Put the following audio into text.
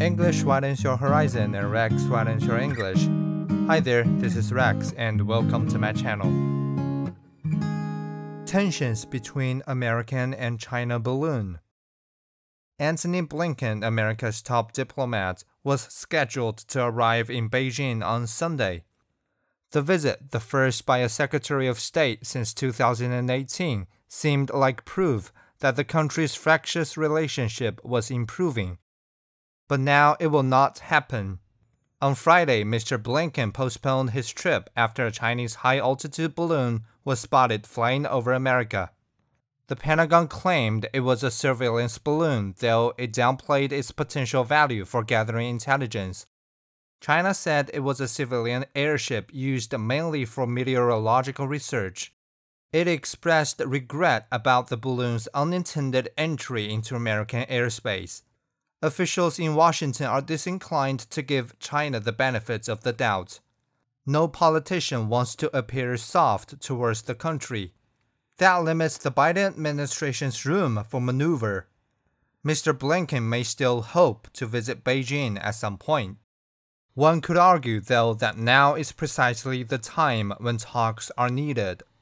English widens your horizon and Rex widens your English. Hi there, this is Rex and welcome to my channel. Tensions between American and China balloon. Antony Blinken, America's top diplomat, was scheduled to arrive in Beijing on Sunday. The visit, the first by a Secretary of State since 2018, seemed like proof that the country's fractious relationship was improving. But now it will not happen. On Friday, Mr. Blinken postponed his trip after a Chinese high altitude balloon was spotted flying over America. The Pentagon claimed it was a surveillance balloon, though it downplayed its potential value for gathering intelligence. China said it was a civilian airship used mainly for meteorological research. It expressed regret about the balloon's unintended entry into American airspace. Officials in Washington are disinclined to give China the benefits of the doubt. No politician wants to appear soft towards the country. That limits the Biden administration's room for maneuver. Mr. Blinken may still hope to visit Beijing at some point. One could argue, though, that now is precisely the time when talks are needed.